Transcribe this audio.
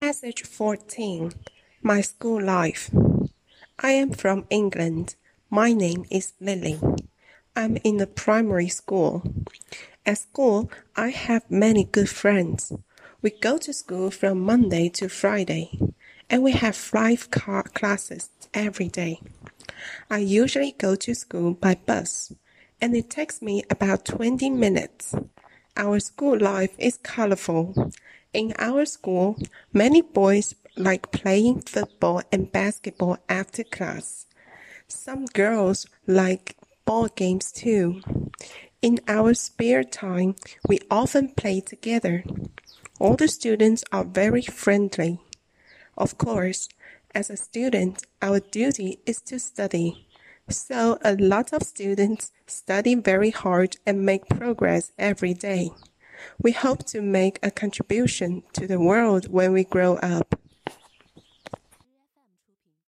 Passage 14 My School Life. I am from England. My name is Lily. I'm in a primary school. At school, I have many good friends. We go to school from Monday to Friday, and we have five classes every day. I usually go to school by bus, and it takes me about 20 minutes. Our school life is colorful. In our school, many boys like playing football and basketball after class. Some girls like ball games too. In our spare time, we often play together. All the students are very friendly. Of course, as a student, our duty is to study. So a lot of students study very hard and make progress every day. We hope to make a contribution to the world when we grow up.